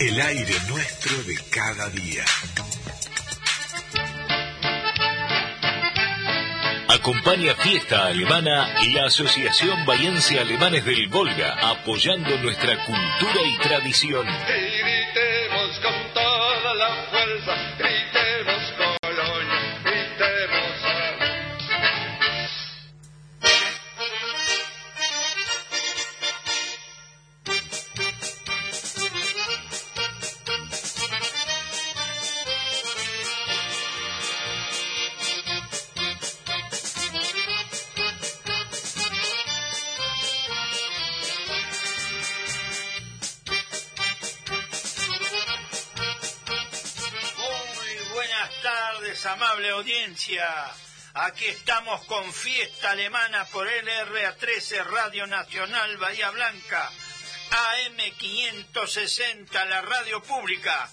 El aire nuestro de cada día. Acompaña Fiesta Alemana y la Asociación Bahiense Alemanes del Volga, apoyando nuestra cultura y tradición. Estamos con fiesta alemana por LRA13 Radio Nacional Bahía Blanca, AM560, la radio pública.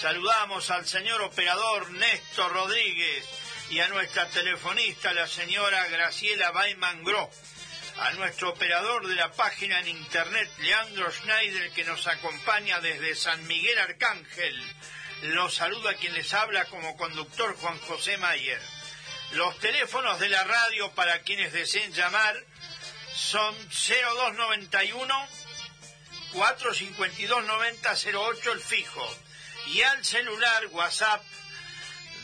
Saludamos al señor operador Néstor Rodríguez y a nuestra telefonista, la señora Graciela Baiman Gro, a nuestro operador de la página en internet, Leandro Schneider, que nos acompaña desde San Miguel Arcángel. Los saluda quien les habla como conductor Juan José Mayer. Los teléfonos de la radio para quienes deseen llamar son 0291 452 9008 el fijo y al celular WhatsApp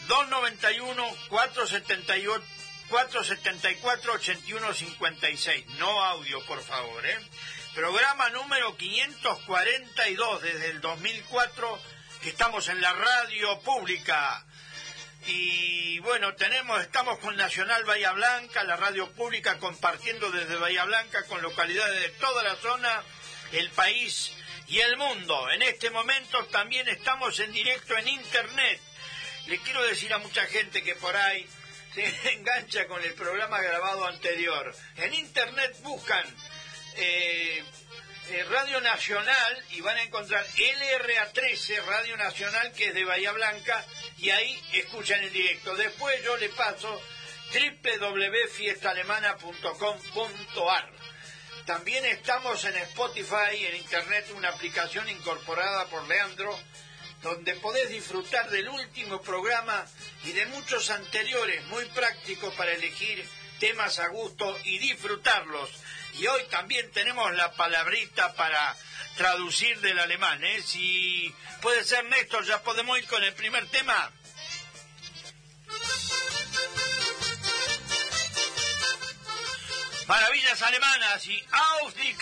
291 478 474 8156. No audio, por favor, ¿eh? Programa número 542 desde el 2004 que estamos en la radio pública y bueno, tenemos, estamos con Nacional Bahía Blanca, la radio pública compartiendo desde Bahía Blanca con localidades de toda la zona, el país y el mundo. En este momento también estamos en directo en internet. Le quiero decir a mucha gente que por ahí se engancha con el programa grabado anterior. En internet buscan eh, Radio Nacional y van a encontrar LRA13 Radio Nacional que es de Bahía Blanca y ahí escuchan en directo. Después yo le paso www.fiestalemana.com.ar. También estamos en Spotify, en Internet, una aplicación incorporada por Leandro, donde podés disfrutar del último programa y de muchos anteriores, muy prácticos para elegir temas a gusto y disfrutarlos y hoy también tenemos la palabrita para traducir del alemán. ¿eh? Si puede ser Néstor, ya podemos ir con el primer tema. Maravillas alemanas y Aus die.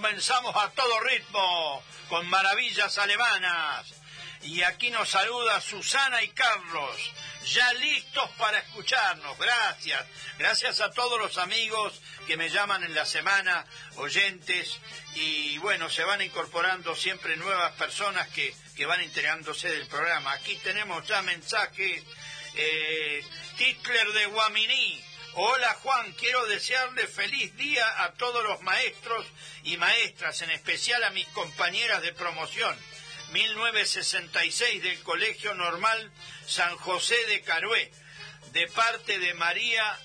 Comenzamos a todo ritmo con maravillas alemanas. Y aquí nos saluda Susana y Carlos, ya listos para escucharnos. Gracias. Gracias a todos los amigos que me llaman en la semana, oyentes. Y bueno, se van incorporando siempre nuevas personas que, que van enterándose del programa. Aquí tenemos ya mensaje. Eh, Titler de Guaminí. Hola Juan, quiero desearle feliz día a todos los maestros y maestras, en especial a mis compañeras de promoción. 1966 del Colegio Normal San José de Carué, de parte de María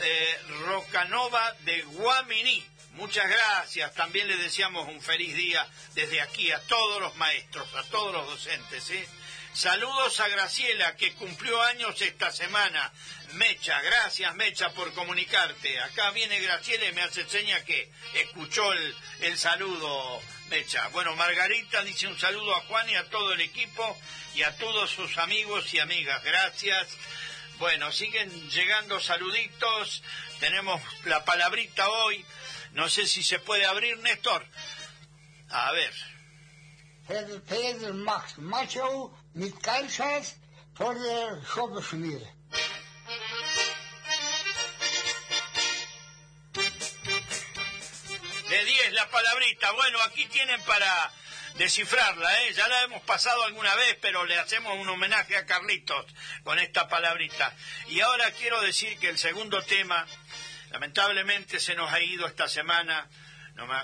eh, Rocanova de Guaminí. Muchas gracias. También le deseamos un feliz día desde aquí a todos los maestros, a todos los docentes. ¿eh? Saludos a Graciela, que cumplió años esta semana. Mecha, gracias Mecha por comunicarte. Acá viene Graciela y me hace seña que escuchó el, saludo, Mecha. Bueno, Margarita dice un saludo a Juan y a todo el equipo y a todos sus amigos y amigas. Gracias. Bueno, siguen llegando saluditos. Tenemos la palabrita hoy. No sé si se puede abrir, Néstor. A ver. Max Macho mit por 10 la palabrita. Bueno, aquí tienen para descifrarla, ¿eh? Ya la hemos pasado alguna vez, pero le hacemos un homenaje a Carlitos con esta palabrita. Y ahora quiero decir que el segundo tema, lamentablemente se nos ha ido esta semana,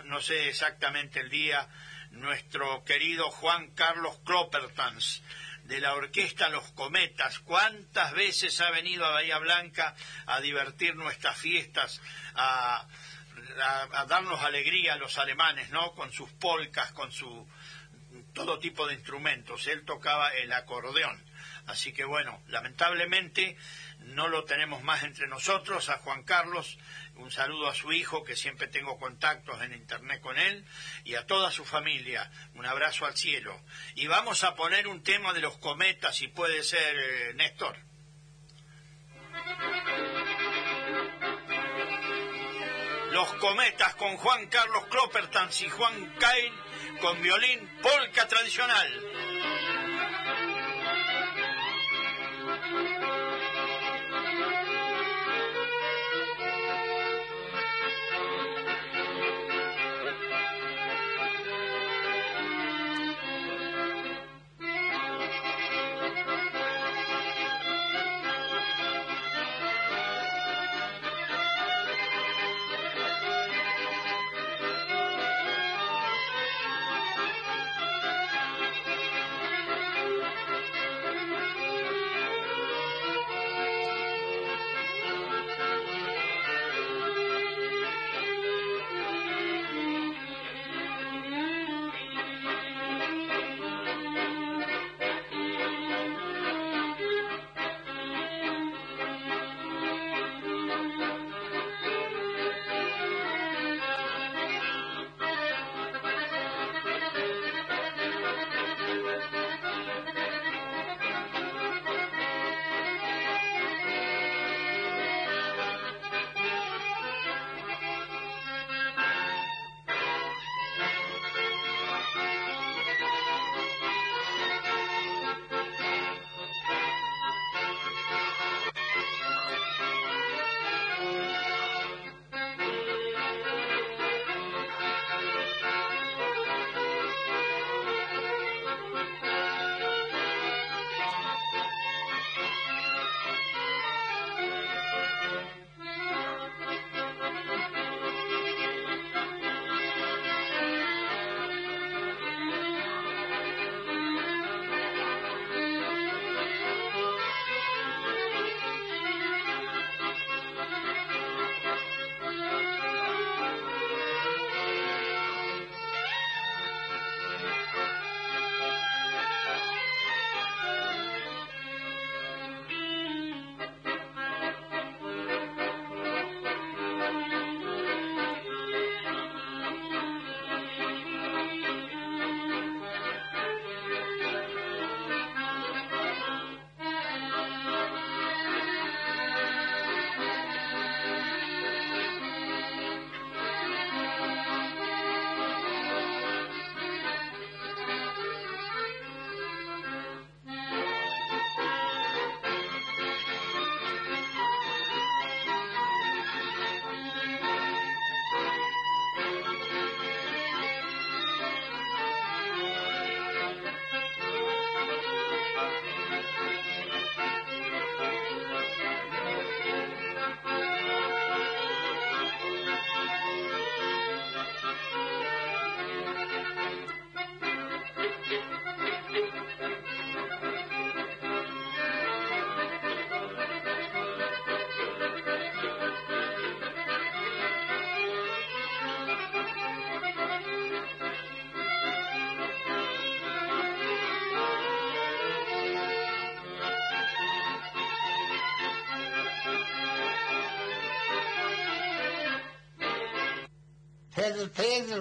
no, sé exactamente el día, nuestro querido Juan Carlos Cloppertans de la orquesta Los Cometas. ¿Cuántas veces ha venido a Bahía Blanca a divertir nuestras fiestas, a, a- darnos alegría a los alemanes, ¿no? Con sus polcas, con su todo tipo de instrumentos. Él tocaba el acordeón. Así que bueno, lamentablemente no lo tenemos más entre nosotros, a Juan Carlos, un saludo a su hijo, que siempre tengo contactos en internet con él, y a toda su familia, un abrazo al cielo. Y vamos a poner un tema de los cometas, si puede ser, eh, Néstor. Los cometas con Juan Carlos Cloppertans y Juan Cain con violín polka tradicional.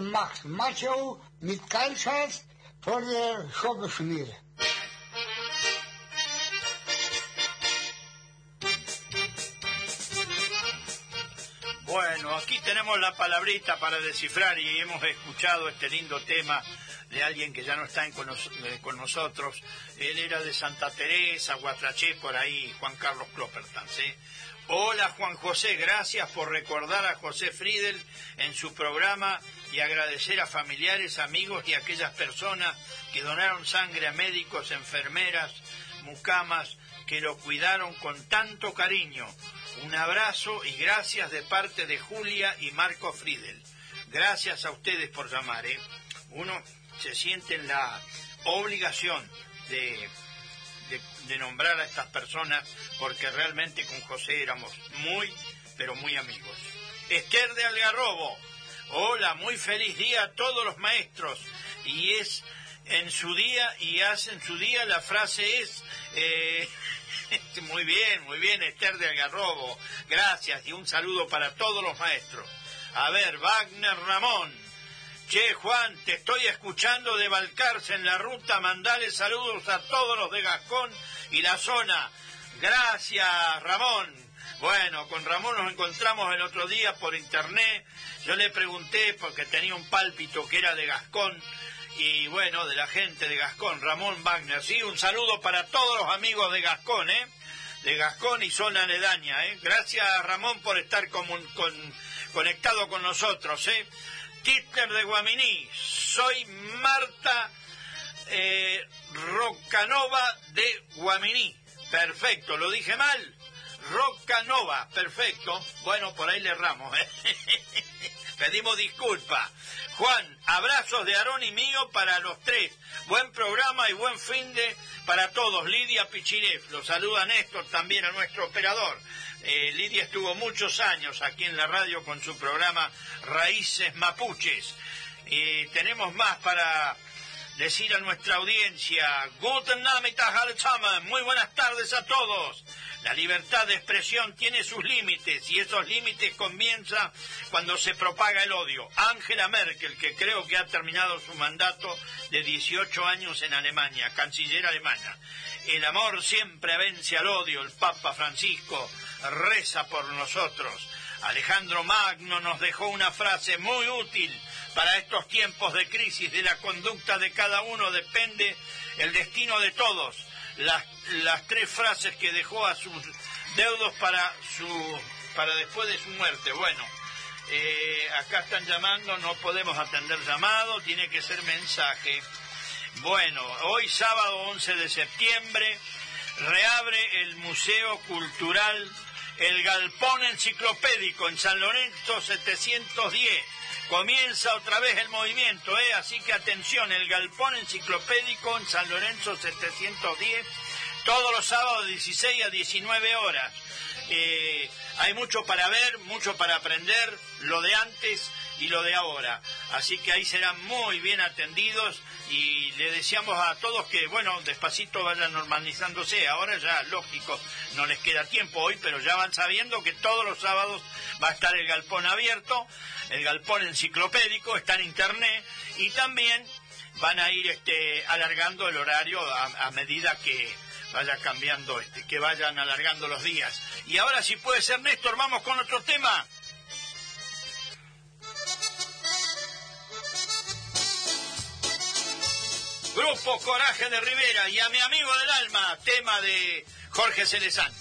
Max Macho. Bueno, aquí tenemos la palabrita para descifrar y hemos escuchado este lindo tema de alguien que ya no está en eh, con nosotros. Él era de Santa Teresa, Guatraché, por ahí, Juan Carlos Cloppertan, ¿sí? Hola Juan José, gracias por recordar a José Friedel en su programa y agradecer a familiares, amigos y aquellas personas que donaron sangre a médicos, enfermeras, mucamas, que lo cuidaron con tanto cariño. Un abrazo y gracias de parte de Julia y Marco Friedel. Gracias a ustedes por llamar. ¿eh? Uno se siente en la obligación de, de- nombrar a estas personas porque realmente con José éramos muy, pero muy amigos. Esther de Algarrobo. Hola, muy feliz día a todos los maestros. Y es en su día, y hace en su día, la frase es... eh, muy bien, muy bien, Esther de Algarrobo. Gracias y un saludo para todos los maestros. A ver, Wagner Ramón. Che, Juan, te estoy escuchando de Balcarce en la ruta. Mandale saludos a todos los de Gascón y la zona. Gracias, Ramón. Bueno, con Ramón nos encontramos el otro día por internet. Yo le pregunté porque tenía un pálpito que era de Gascón y bueno, de la gente de Gascón, Ramón Wagner. Sí, un saludo para todos los amigos de Gascón, ¿eh? De Gascón y zona aledaña, ¿eh? Gracias, Ramón, por estar con- conectado con nosotros, ¿eh? Titler de Guaminí. Soy Marta eh, Rocanova de Guaminí. Perfecto, ¿lo dije mal? Rocanova, perfecto. Bueno, por ahí le erramos. ¿eh? Pedimos disculpas. Juan, abrazos de Aarón y mío para los tres. Buen programa y buen fin de para todos. Lidia Pichiref, lo saluda Néstor también a nuestro operador. Eh, Lidia estuvo muchos años aquí en la radio con su programa Raíces Mapuches. Y tenemos más para decir a nuestra audiencia, Guten Nachmittag muy buenas tardes a todos. La libertad de expresión tiene sus límites y esos límites comienzan cuando se propaga el odio. Angela Merkel, que creo que ha terminado su mandato de 18 años en Alemania, canciller alemana. El amor siempre vence al odio. El Papa Francisco reza por nosotros. Alejandro Magno nos dejó una frase muy útil para estos tiempos de crisis. De la conducta de cada uno depende el destino de todos. Las, las tres frases que dejó a sus deudos para su para después de su muerte. Bueno, eh, acá están llamando, no podemos atender llamado, tiene que ser mensaje. Bueno, hoy sábado 11 de septiembre reabre el Museo Cultural El Galpón Enciclopédico en San Lorenzo 710. Comienza otra vez el movimiento, ¿eh? así que atención, el Galpón Enciclopédico en San Lorenzo 710, todos los sábados de 16 a 19 horas. Eh, hay mucho para ver, mucho para aprender, lo de antes y lo de ahora. Así que ahí serán muy bien atendidos y le deseamos a todos que, bueno, despacito vayan normalizándose. Ahora ya, lógico, no les queda tiempo hoy, pero ya van sabiendo que todos los sábados va a estar el galpón abierto, el galpón enciclopédico, está en internet y también van a ir este, alargando el horario a, medida que vaya cambiando, este, que vayan alargando los días. Y ahora si puede ser Néstor, vamos con otro tema. Grupo Coraje de Rivera y a mi amigo del alma, tema de Jorge Celezán.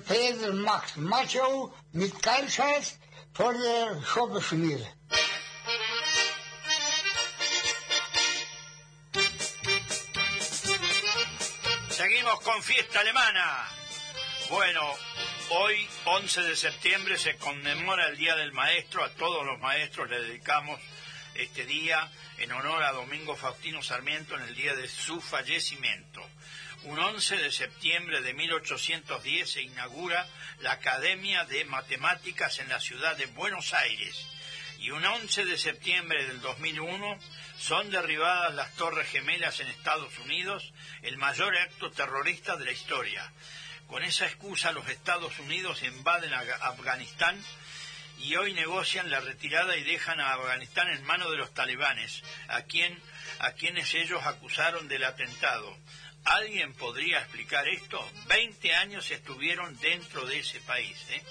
Pedro Max Macho mit vor der. Seguimos con fiesta alemana. Bueno, hoy, 11 de septiembre, se conmemora el Día del Maestro. A todos los maestros le dedicamos este día en honor a Domingo Faustino Sarmiento en el día de su fallecimiento. Un 11 de septiembre de 1810 se inaugura la Academia de Matemáticas en la ciudad de Buenos Aires y un 11 de septiembre del 2001 son derribadas las Torres Gemelas en Estados Unidos, el mayor acto terrorista de la historia. Con esa excusa los Estados Unidos invaden Afganistán y hoy negocian la retirada y dejan a Afganistán en manos de los talibanes, a, quien, a quienes ellos acusaron del atentado. ¿Alguien podría explicar esto? Veinte años estuvieron dentro de ese país. ¿eh?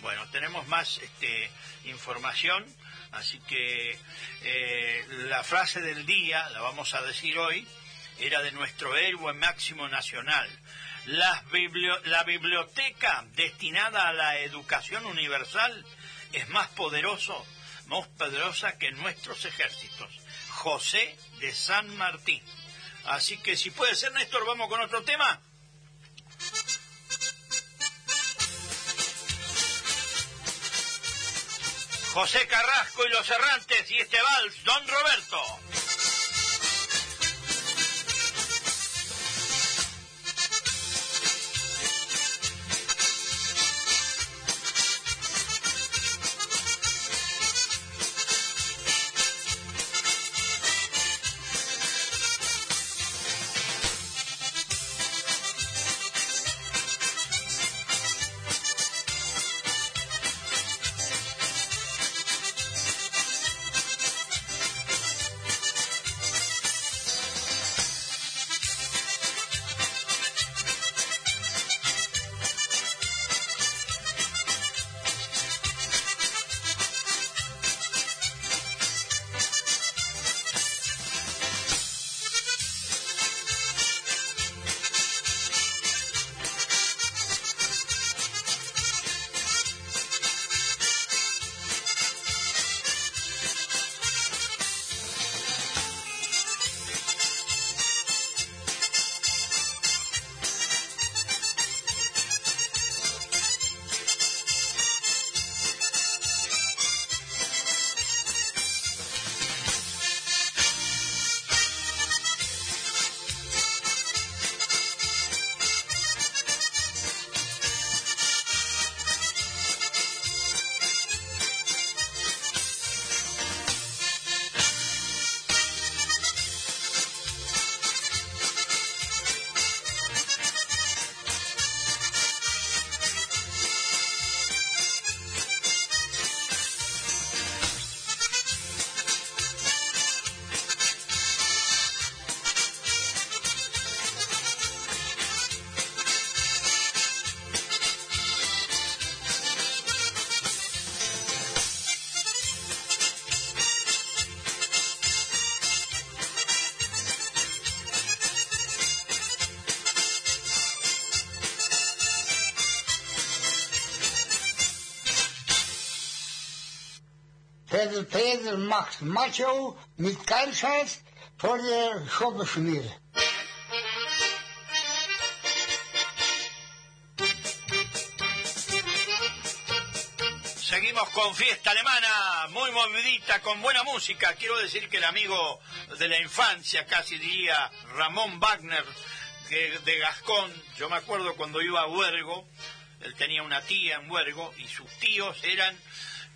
Bueno, tenemos más este, información, así que eh, la frase del día, la vamos a decir hoy, era de nuestro héroe máximo nacional. La, la biblioteca destinada a la educación universal es más poderoso, más poderosa que nuestros ejércitos. José de San Martín. Así que si puede ser, Néstor, vamos con otro tema. José Carrasco y los errantes y este vals, Don Roberto. Pedro Max Macho mit Kansas vor der. Seguimos con fiesta alemana, muy movidita, con buena música. Quiero decir que el amigo de la infancia, casi diría Ramón Wagner, que de Gascón, yo me acuerdo cuando iba a Huergo, él tenía una tía en Huergo y sus tíos eran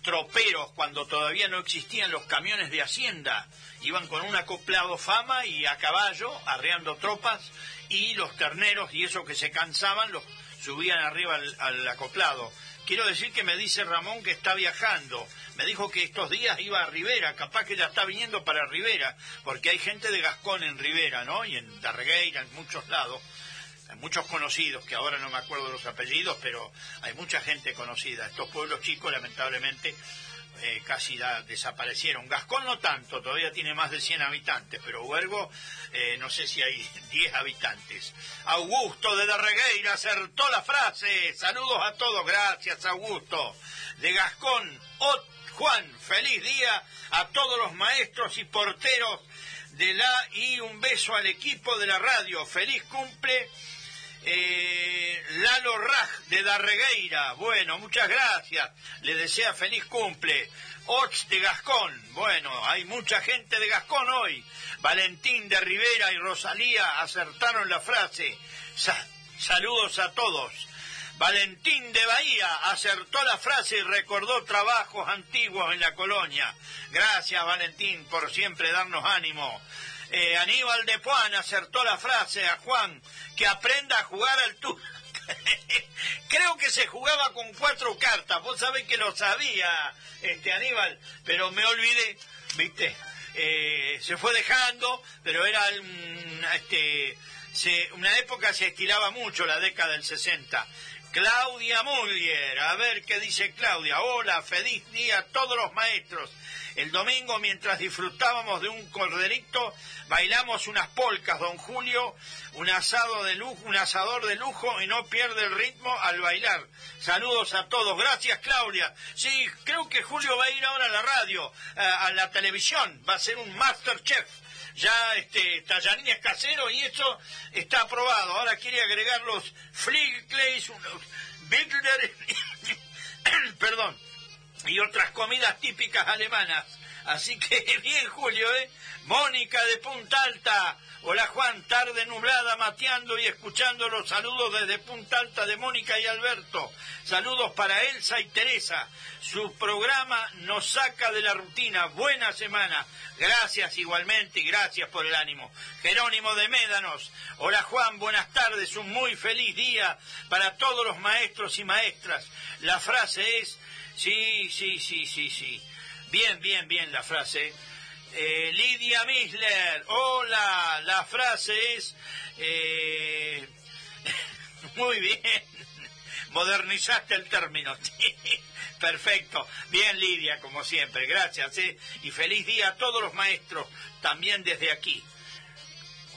troperos cuando todavía no existían los camiones de hacienda. Iban con un acoplado fama y a caballo, arreando tropas, y los terneros y eso que se cansaban los subían arriba al, acoplado. Quiero decir que me dice Ramón que está viajando. Me dijo que estos días iba a Rivera, capaz que ya está viniendo para Rivera, porque hay gente de Gascón en Rivera, ¿no? Y en Darregueira, en muchos lados. Muchos conocidos, que ahora no me acuerdo los apellidos, pero hay mucha gente conocida. Estos pueblos chicos, lamentablemente, eh, casi desaparecieron. Gascón no tanto, todavía tiene más de 100 habitantes, pero Huergo eh, no sé si hay 10 habitantes. Augusto de Darregueira acertó la frase. Saludos a todos, gracias Augusto. De Gascón, Juan, feliz día a todos los maestros y porteros de la y un beso al equipo de la radio. Feliz cumple. Eh, Lalo Raj de Darregueira, bueno, muchas gracias, le desea feliz cumple. Ots de Gascón, bueno, hay mucha gente de Gascón hoy. Valentín de Rivera y Rosalía acertaron la frase. saludos a todos. Valentín de Bahía acertó la frase y recordó trabajos antiguos en la colonia. Gracias, Valentín, por siempre darnos ánimo. Eh, Aníbal de Puan acertó la frase a Juan, que aprenda a jugar al tú. Creo que se jugaba con cuatro cartas, vos sabés que lo sabía, este Aníbal, pero me olvidé, viste, eh, se fue dejando, pero era este, una época se estiraba mucho, la década del 60. Claudia Muller, a ver qué dice Claudia. Hola, feliz día a todos los maestros. El domingo, mientras disfrutábamos de un corderito, bailamos unas polcas, don Julio, un asado de lujo, un asador de lujo y no pierde el ritmo al bailar. Saludos a todos. Gracias, Claudia. Sí, creo que Julio va a ir ahora a la radio, a, la televisión, va a ser un Masterchef ya este tallarines caseros y eso está aprobado. Ahora quiere agregar los Fliegkleis, Bigler, perdón, y otras comidas típicas alemanas. Así que bien, Julio, ¿eh? Mónica de Punta Alta. Hola Juan, tarde nublada, mateando y escuchando los saludos desde Punta Alta de Mónica y Alberto. Saludos para Elsa y Teresa. Su programa nos saca de la rutina. Buena semana. Gracias igualmente y gracias por el ánimo. Jerónimo de Médanos. Hola Juan, buenas tardes. Un muy feliz día para todos los maestros y maestras. La frase es, sí, sí, sí, sí, sí. Bien, bien, bien la frase. Eh, Lidia Misler, hola, la frase es... Eh, muy bien, modernizaste el término. Perfecto, bien Lidia, como siempre, gracias. ¿eh? Y feliz día a todos los maestros, también desde aquí.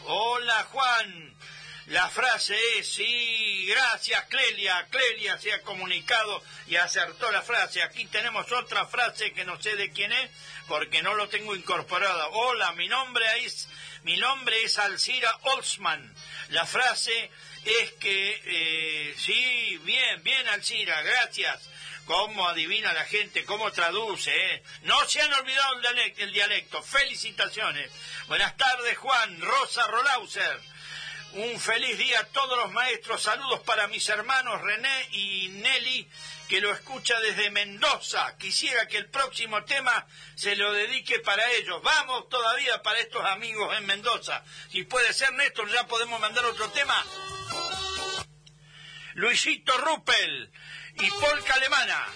Hola Juan, la frase es, sí, gracias Clelia, Clelia se ha comunicado y acertó la frase. Aquí tenemos otra frase que no sé de quién es porque no lo tengo incorporado. Hola, mi nombre es, mi nombre es Alcira Olsman. La frase es que, eh, sí, bien, bien Alcira, gracias. ¿Cómo adivina la gente? ¿Cómo traduce? Eh? No se han olvidado el dialecto, el dialecto. Felicitaciones. Buenas tardes, Juan. Rosa Rolauser. Un feliz día a todos los maestros. Saludos para mis hermanos René y Nelly, que lo escucha desde Mendoza. Quisiera que el próximo tema se lo dedique para ellos. Vamos todavía para estos amigos en Mendoza. Si puede ser, Néstor, ya podemos mandar otro tema. Luisito Ruppel y Polka Alemana.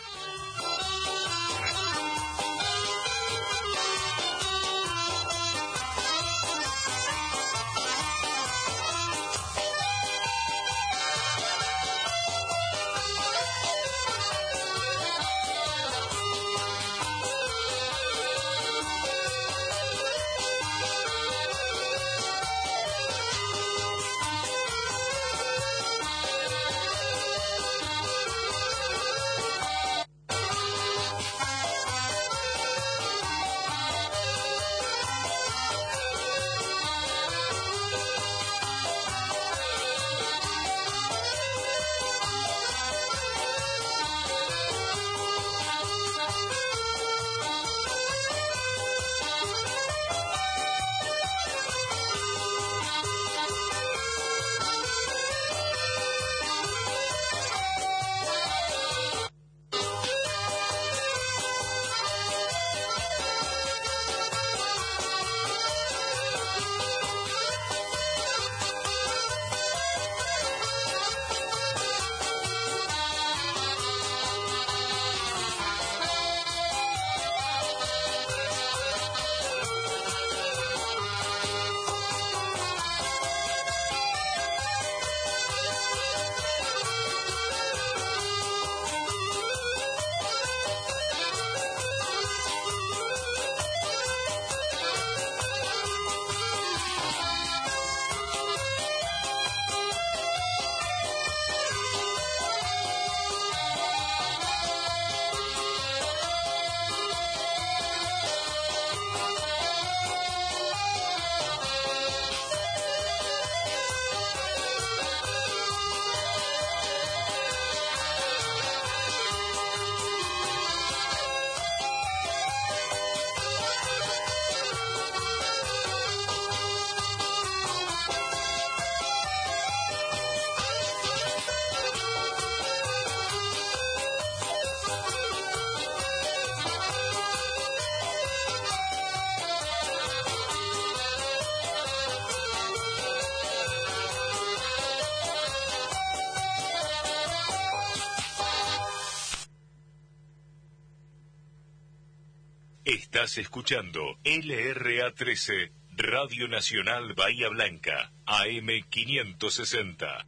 Estás escuchando LRA 13, Radio Nacional Bahía Blanca, AM 560.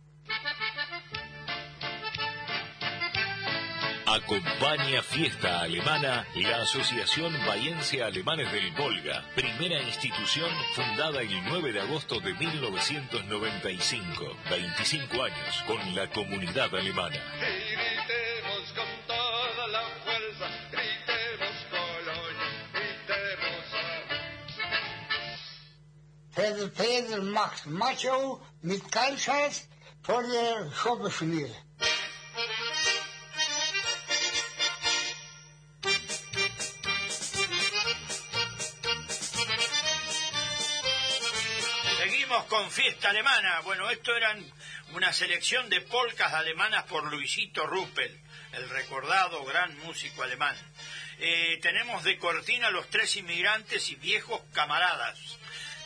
Acompaña Fiesta Alemana la Asociación Bahiense Alemanes del Volga, primera institución fundada el 9 de agosto de 1995, 25 años con la comunidad alemana. Pedro Max Macho mit Kansas Schobbeschmier. Seguimos con fiesta alemana. Bueno, esto eran una selección de polcas alemanas por Luisito Ruppel, el recordado gran músico alemán. Eh, tenemos de cortina los tres inmigrantes y viejos camaradas.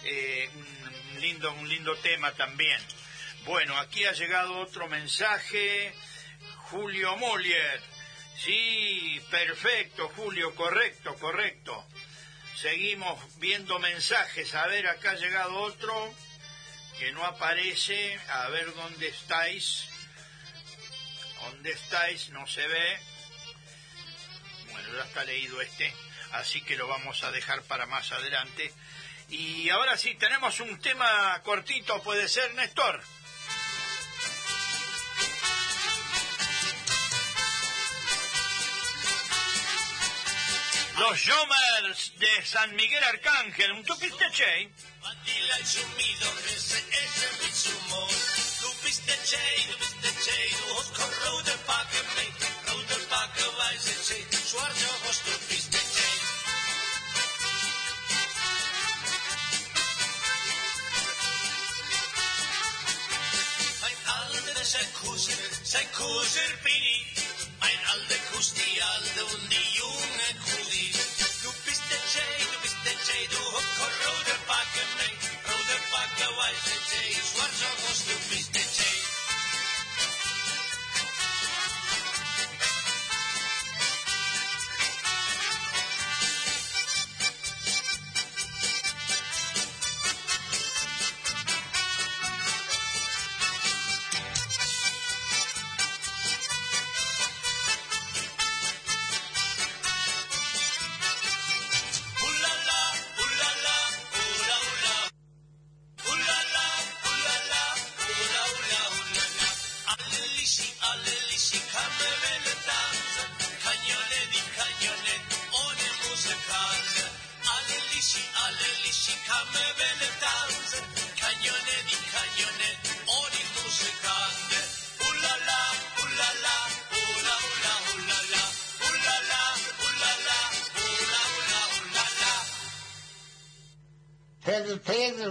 Eh, un lindo, un lindo tema también. Bueno, aquí ha llegado otro mensaje. Julio Mollier. Sí, perfecto, Julio, correcto, correcto. Seguimos viendo mensajes. A ver, acá ha llegado otro que no aparece. A ver dónde estáis. ¿Dónde estáis? No se ve. Bueno, ya está leído este. Así que lo vamos a dejar para más adelante. Y ahora sí, tenemos un tema cortito, puede ser, Néstor. Los Jomers de San Miguel Arcángel, un tupiste che. Alter, sein Cousin, sein Cousin bin ich. Mein alter Kuss, die alte und Kudi. Du bist der Jay, du bist der Jay, du kein roter Backe mehr. Roter Backe, weiße Jay, schwarze hast du bist der Jay.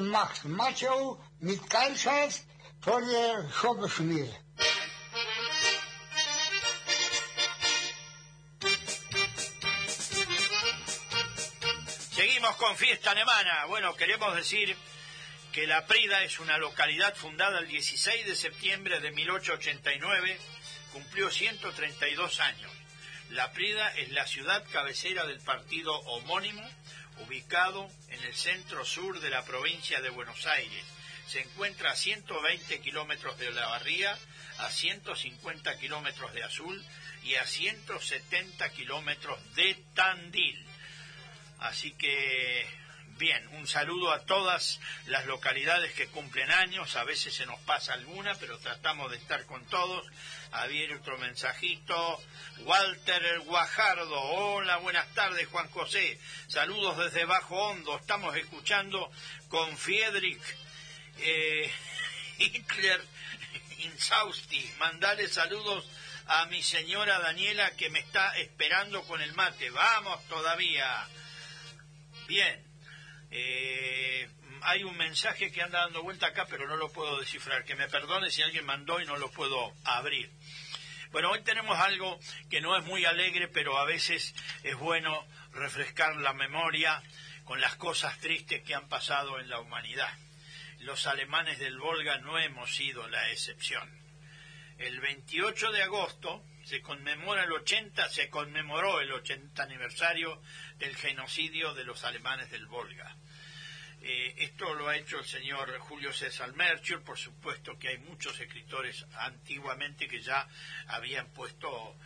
Max Macho. Seguimos con fiesta alemana. Bueno, queremos decir que La Prida es una localidad fundada el 16 de septiembre de 1889, cumplió 132 años. La Prida es la ciudad cabecera del partido homónimo, ubicado en el centro sur de la provincia de Buenos Aires. Se encuentra a 120 kilómetros de Olavarría, a 150 kilómetros de Azul y a 170 kilómetros de Tandil. Así que, bien, un saludo a todas las localidades que cumplen años. A veces se nos pasa alguna, pero tratamos de estar con todos. Había otro mensajito. Walter Guajardo. Hola, buenas tardes, Juan José. Saludos desde Bajo Hondo. Estamos escuchando con Friedrich eh, Hitler Insausti. Mandale saludos a mi señora Daniela que me está esperando con el mate. Vamos todavía. Bien. Eh, hay un mensaje que anda dando vuelta acá, pero no lo puedo descifrar. Que me perdone si alguien mandó y no lo puedo abrir. Bueno, hoy tenemos algo que no es muy alegre, pero a veces es bueno refrescar la memoria con las cosas tristes que han pasado en la humanidad. Los alemanes del Volga no hemos sido la excepción. El 28 de agosto, se conmemora el 80, se conmemoró el 80 aniversario del genocidio de los alemanes del Volga. Eh, esto lo ha hecho el señor Julio César Merchur, por supuesto que hay muchos escritores antiguamente que ya habían puesto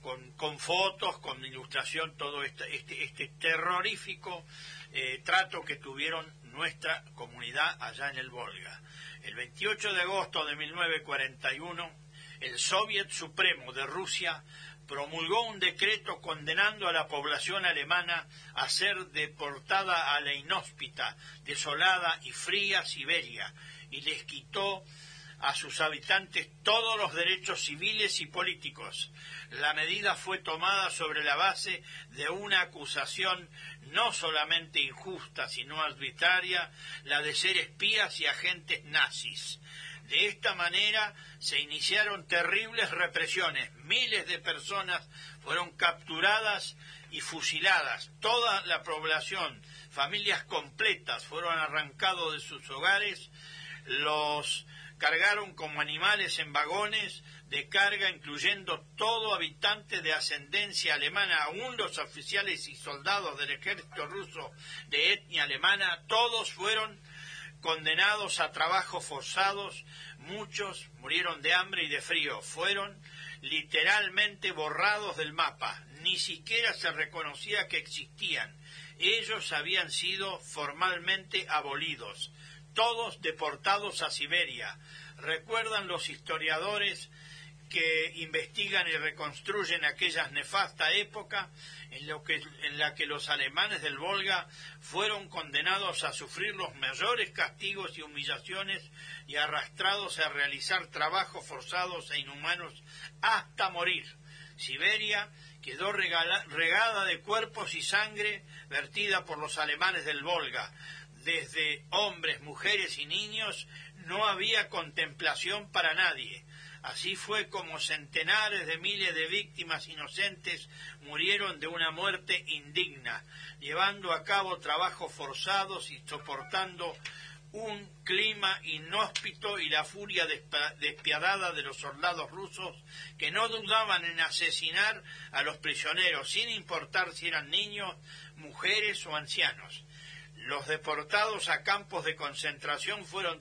con, fotos, con ilustración, todo este, este, este terrorífico eh, trato que tuvieron nuestra comunidad allá en el Volga. El 28 de agosto de 1941, el Soviet Supremo de Rusia promulgó un decreto condenando a la población alemana a ser deportada a la inhóspita, desolada y fría Siberia y les quitó a sus habitantes todos los derechos civiles y políticos. La medida fue tomada sobre la base de una acusación no solamente injusta, sino arbitraria, la de ser espías y agentes nazis. De esta manera se iniciaron terribles represiones. Miles de personas fueron capturadas y fusiladas. Toda la población, familias completas, fueron arrancados de sus hogares. Los cargaron como animales en vagones de carga, incluyendo todo habitante de ascendencia alemana, aún los oficiales y soldados del ejército ruso de etnia alemana, todos fueron condenados a trabajos forzados, muchos murieron de hambre y de frío, fueron literalmente borrados del mapa, ni siquiera se reconocía que existían. Ellos habían sido formalmente abolidos, todos deportados a Siberia. Recuerdan los historiadores que investigan y reconstruyen aquella nefasta época en, lo que, en la que los alemanes del Volga fueron condenados a sufrir los mayores castigos y humillaciones y arrastrados a realizar trabajos forzados e inhumanos hasta morir. Siberia quedó regada de cuerpos y sangre vertida por los alemanes del Volga. Desde hombres, mujeres y niños no había contemplación para nadie. Así fue como centenares de miles de víctimas inocentes murieron de una muerte indigna, llevando a cabo trabajos forzados y soportando un clima inhóspito y la furia despiadada de los soldados rusos que no dudaban en asesinar a los prisioneros sin importar si eran niños, mujeres o ancianos. Los deportados a campos de concentración fueron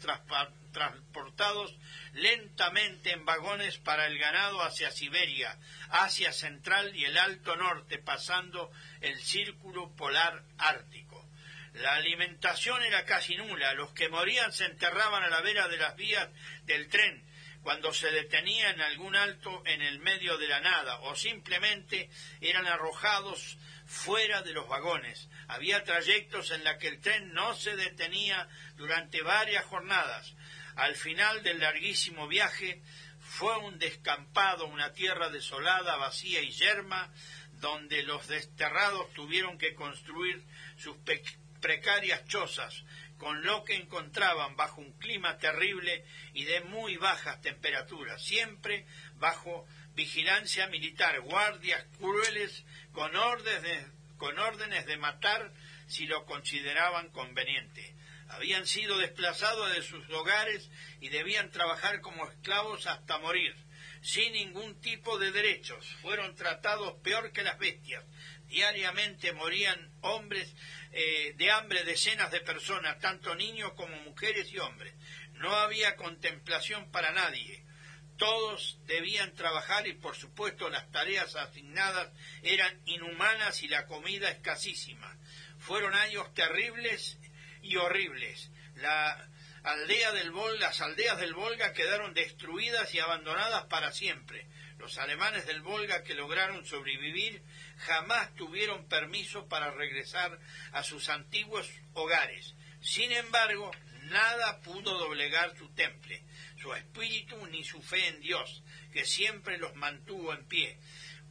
transportados lentamente en vagones para el ganado hacia Siberia, Asia Central y el Alto Norte, pasando el Círculo Polar Ártico. La alimentación era casi nula, los que morían se enterraban a la vera de las vías del tren cuando se detenía en algún alto en el medio de la nada o simplemente eran arrojados fuera de los vagones. Había trayectos en los que el tren no se detenía durante varias jornadas. Al final del larguísimo viaje fue un descampado, una tierra desolada, vacía y yerma, donde los desterrados tuvieron que construir sus pe- precarias chozas, con lo que encontraban bajo un clima terrible y de muy bajas temperaturas, siempre bajo vigilancia militar, guardias crueles con órdenes de, con órdenes de matar si lo consideraban conveniente. Habían sido desplazados de sus hogares y debían trabajar como esclavos hasta morir, sin ningún tipo de derechos. Fueron tratados peor que las bestias. Diariamente morían hombres eh, de hambre decenas de personas, tanto niños como mujeres y hombres. No había contemplación para nadie. Todos debían trabajar y por supuesto las tareas asignadas eran inhumanas y la comida escasísima. Fueron años terribles y horribles. La aldea del las aldeas del Volga quedaron destruidas y abandonadas para siempre. Los alemanes del Volga que lograron sobrevivir jamás tuvieron permiso para regresar a sus antiguos hogares. Sin embargo, nada pudo doblegar su temple, su espíritu ni su fe en Dios, que siempre los mantuvo en pie,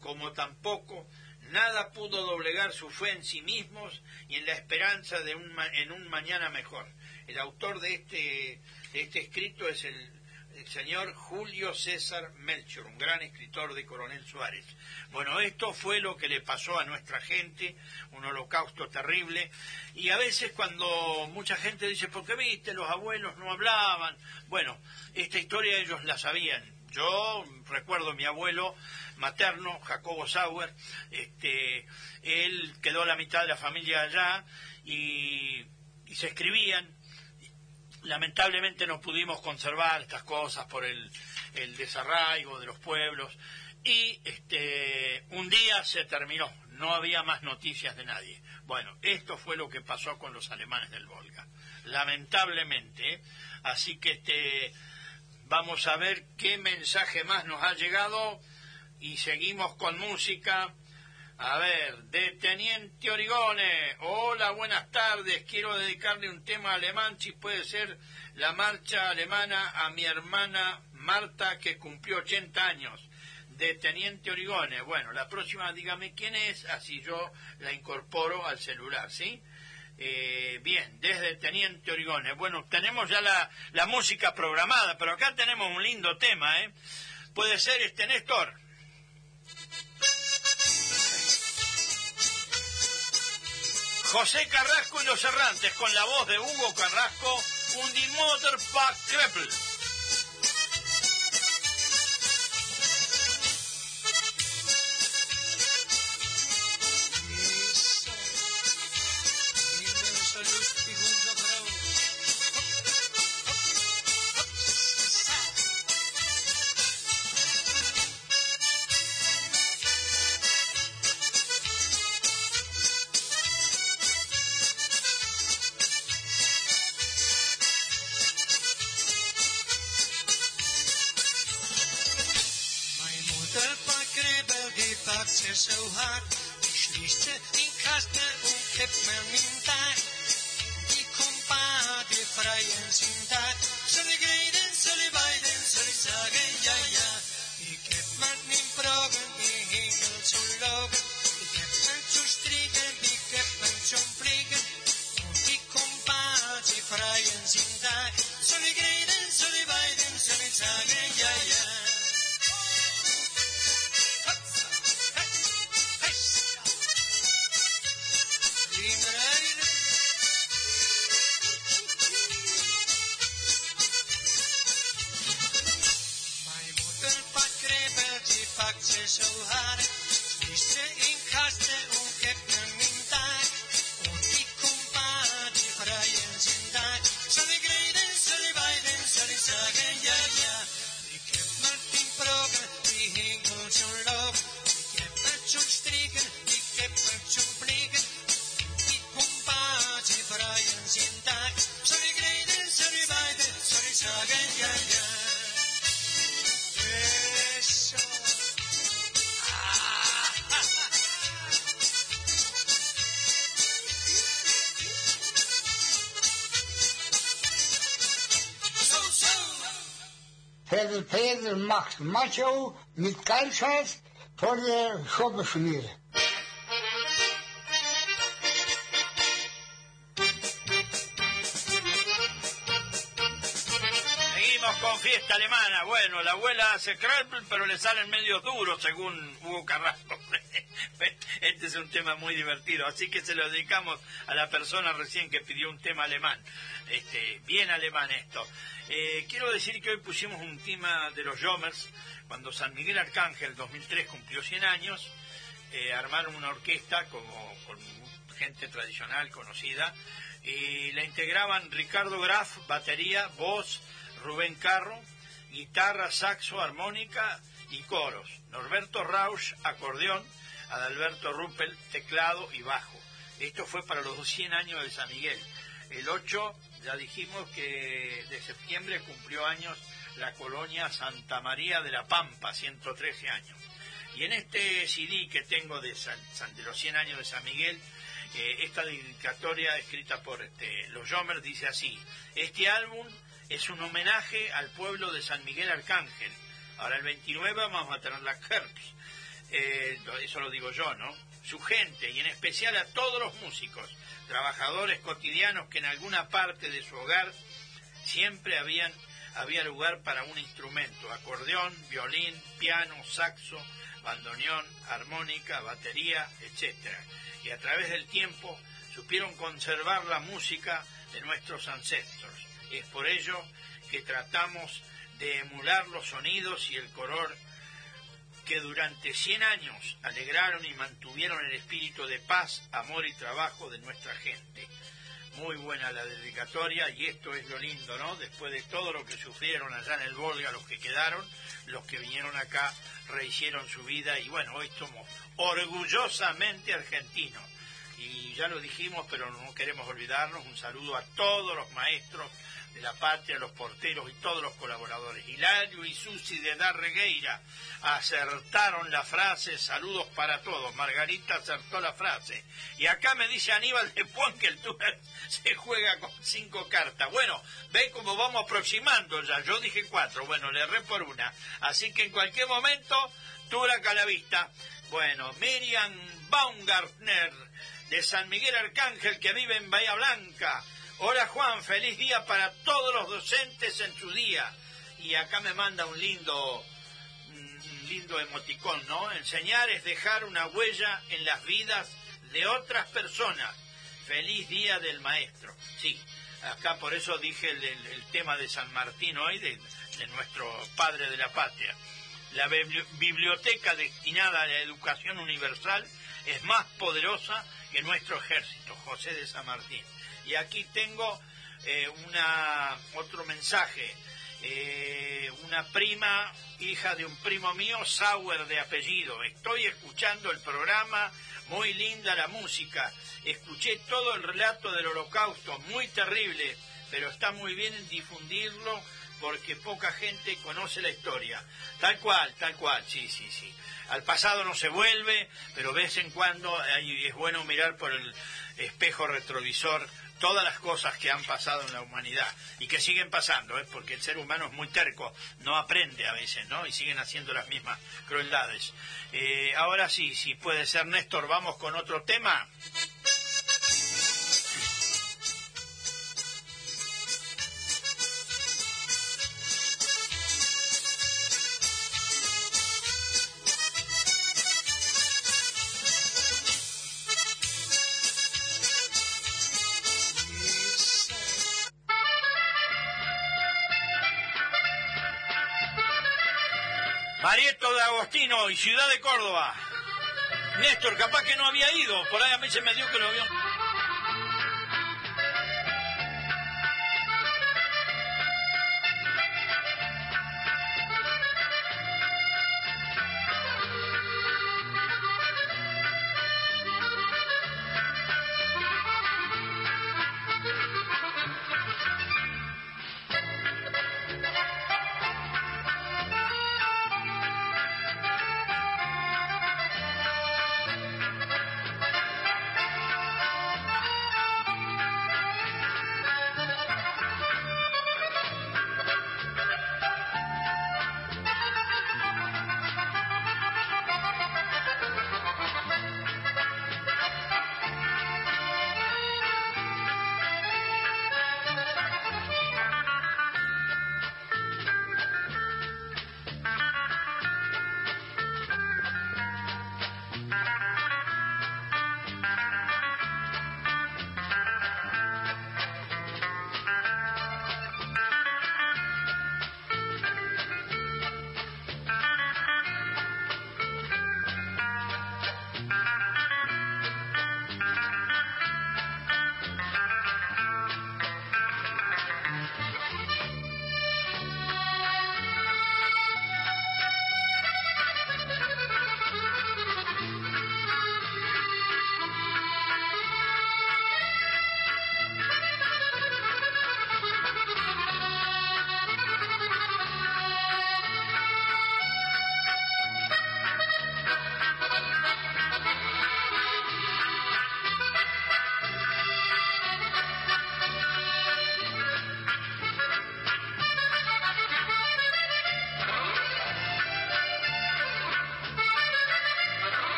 como tampoco nada pudo doblegar su fe en sí mismos y en la esperanza de un, en un mañana mejor. El autor de este, de este escrito es el, el señor Julio César Melchor, un gran escritor de Coronel Suárez. Bueno, esto fue lo que le pasó a nuestra gente, un holocausto terrible, y a veces cuando mucha gente dice, ¿por qué viste? Los abuelos no hablaban. Bueno, esta historia ellos la sabían. Yo recuerdo recuerdo mi abuelo materno, Jacobo Sauer, este, él quedó la mitad de la familia allá y se escribían. Lamentablemente no pudimos conservar estas cosas por el, desarraigo de los pueblos y este, un día se terminó, no había más noticias de nadie. Bueno, esto fue lo que pasó con los alemanes del Volga, lamentablemente. ¿eh? Así que este, vamos a ver qué mensaje más nos ha llegado y seguimos con música. A ver, de Teniente Origone, hola, buenas tardes, quiero dedicarle un tema alemán, si puede ser la marcha alemana a mi hermana Marta, que cumplió 80 años, de Teniente Origone. Bueno, la próxima dígame quién es, así yo la incorporo al celular, ¿sí? Eh, bien, desde Teniente Origone. Bueno, tenemos ya la, la música programada, pero acá tenemos un lindo tema, ¿eh? Puede ser este Néstor. José Carrasco y los Errantes, con la voz de Hugo Carrasco, un Die Motor Pack Kreppel. Und kippt Pedro macht Macho mit Kalschatz vor der Schobeschmiede. Fiesta alemana. Bueno, la abuela hace Kreppel, pero le salen medio duros, según Hugo Carrasco. Este es un tema muy divertido, así que se lo dedicamos a la persona recién que pidió un tema alemán. Este, bien alemán esto. Eh, quiero decir que hoy pusimos un tema de los Jomers, cuando San Miguel Arcángel 2003 cumplió 100 años, eh, armaron una orquesta como, con gente tradicional conocida, y la integraban Ricardo Graf, batería, voz, Rubén Carro, guitarra, saxo, armónica y coros. Norberto Rausch, acordeón, Adalberto Ruppel, teclado y bajo. Esto fue para los 100 años de San Miguel. El 8, ya dijimos que de septiembre cumplió años la colonia Santa María de la Pampa, 113 años. Y en este CD que tengo de, San- de los 100 años de San Miguel, eh, esta dedicatoria escrita por este, los Jomers dice así, este álbum es un homenaje al pueblo de San Miguel Arcángel. Ahora el 29 vamos a tener la Kerps, eh, eso lo digo yo, ¿no? Su gente y en especial a todos los músicos, trabajadores cotidianos que en alguna parte de su hogar siempre habían había lugar para un instrumento, acordeón, violín, piano, saxo, bandoneón, armónica, batería, etcétera. Y a través del tiempo supieron conservar la música de nuestros ancestros. Es por ello que tratamos de emular los sonidos y el color que durante 100 años alegraron y mantuvieron el espíritu de paz, amor y trabajo de nuestra gente. Muy buena la dedicatoria y esto es lo lindo, ¿no? Después de todo lo que sufrieron allá en el Volga, los que quedaron, los que vinieron acá rehicieron su vida y bueno, hoy somos orgullosamente argentinos. Y ya lo dijimos, pero no queremos olvidarnos, un saludo a todos los maestros la patria, los porteros y todos los colaboradores. Hilario y Susi de Darregueira acertaron la frase, saludos para todos. Margarita acertó la frase. Y acá me dice Aníbal de Puan que el túnel se juega con cinco cartas. Bueno, ve cómo vamos aproximando ya. Yo dije cuatro, bueno, le erré por una. Así que en cualquier momento, Turaca a la vista. Bueno, Miriam Baumgartner de San Miguel Arcángel que vive en Bahía Blanca. Hola Juan, feliz día para todos los docentes en su día. Y acá me manda un lindo, un lindo emoticón, ¿no? Enseñar es dejar una huella en las vidas de otras personas. Feliz día del maestro. Sí, acá por eso dije el, tema de San Martín hoy, de, nuestro padre de la patria. La bibli- biblioteca destinada a la educación universal es más poderosa que nuestro ejército, José de San Martín. Y aquí tengo eh, una, otro mensaje. Eh, una prima, hija de un primo mío, Sauer de apellido. Estoy escuchando el programa, muy linda la música. Escuché todo el relato del holocausto, muy terrible, pero está muy bien en difundirlo porque poca gente conoce la historia. Tal cual, tal cual, sí, sí, sí. Al pasado no se vuelve, pero de vez en cuando es bueno mirar por el espejo retrovisor todas las cosas que han pasado en la humanidad y que siguen pasando, ¿eh? porque el ser humano es muy terco, no aprende a veces, ¿no? Y siguen haciendo las mismas crueldades. Eh, ahora sí, si puede ser Néstor, vamos con otro tema. Ciudad de Córdoba. Néstor, capaz que no había ido, por ahí a mí se me dio que lo había...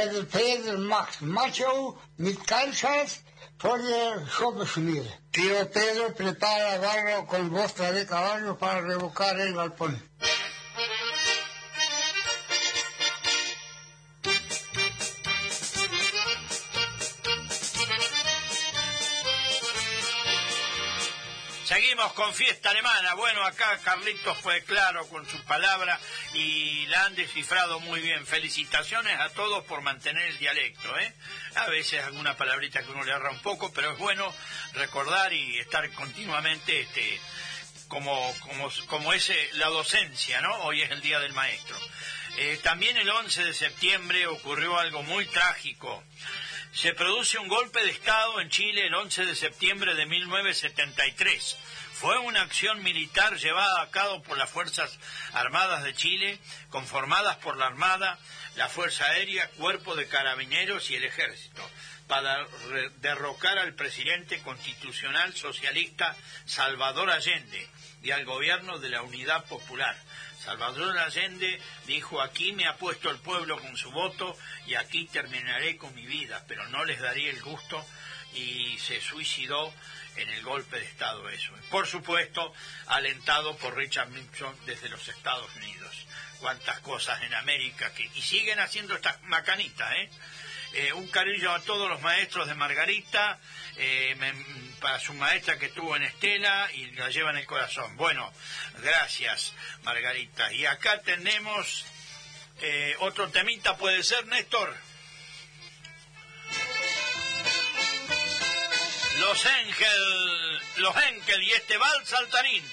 Pedro Pedro Max Macho, mit calzas, Foller Schobesmir. Tío Pedro prepara barro con bostra de caballo para revocar el galpón. Seguimos con fiesta alemana. Bueno, acá Carlitos fue claro con su palabra y la han descifrado muy bien. Felicitaciones a todos por mantener el dialecto. ¿eh? A veces alguna palabrita que uno le agarra un poco, pero es bueno recordar y estar continuamente este, como, como, como es eh, la docencia, ¿no? Hoy es el Día del Maestro. Eh, también el 11 de septiembre ocurrió algo muy trágico. Se produce un golpe de Estado en Chile el 11 de septiembre de 1973. Fue una acción militar llevada a cabo por las Fuerzas Armadas de Chile, conformadas por la Armada, la Fuerza Aérea, Cuerpo de Carabineros y el Ejército, para derrocar al presidente constitucional socialista Salvador Allende y al gobierno de la Unidad Popular. Salvador Allende dijo, aquí me ha puesto el pueblo con su voto y aquí terminaré con mi vida, pero no les daría el gusto y se suicidó en el golpe de Estado eso. Por supuesto, alentado por Richard Nixon desde los Estados Unidos. Cuántas cosas en América que... Y siguen haciendo estas macanitas, ¿eh? Eh, un cariño a todos los maestros de Margarita, eh, para su maestra que tuvo en Estela y la lleva en el corazón. Bueno, gracias Margarita. Y acá tenemos eh, otro temita, puede ser Néstor. Los Ángel, los Enkel y este vals saltarín.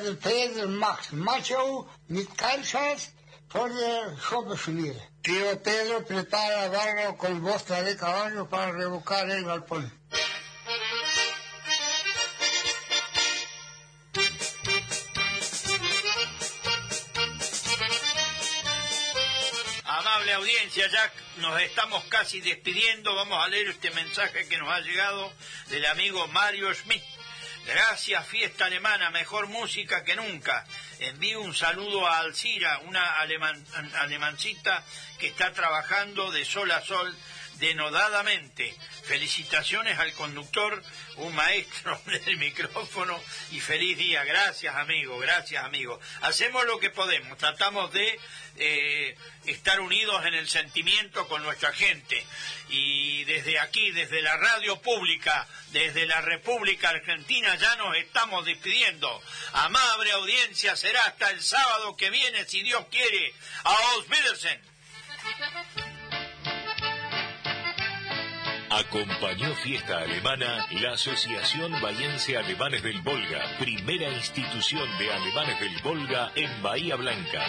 Pedro Pedro Max Macho, mit calzas, Foller Schobesmir. Tío Pedro prepara barro con bostra de caballo para revocar el galpón. Amable audiencia, ya nos estamos casi despidiendo. Vamos a leer este mensaje que nos ha llegado del amigo Mario Schmidt. Gracias, fiesta alemana, mejor música que nunca. Envío un saludo a Alcira, una aleman- alemancita que está trabajando de sol a sol denodadamente. Felicitaciones al conductor, un maestro del micrófono y feliz día. Gracias amigo, gracias amigo. Hacemos lo que podemos, tratamos de eh, estar unidos en el sentimiento con nuestra gente. Y desde aquí, desde la radio pública, desde la República Argentina, ya nos estamos despidiendo. Amable audiencia, será hasta el sábado que viene, si Dios quiere. A Osmidersen. Acompañó Fiesta Alemana la Asociación Valencia Alemanes del Volga, primera institución de alemanes del Volga en Bahía Blanca.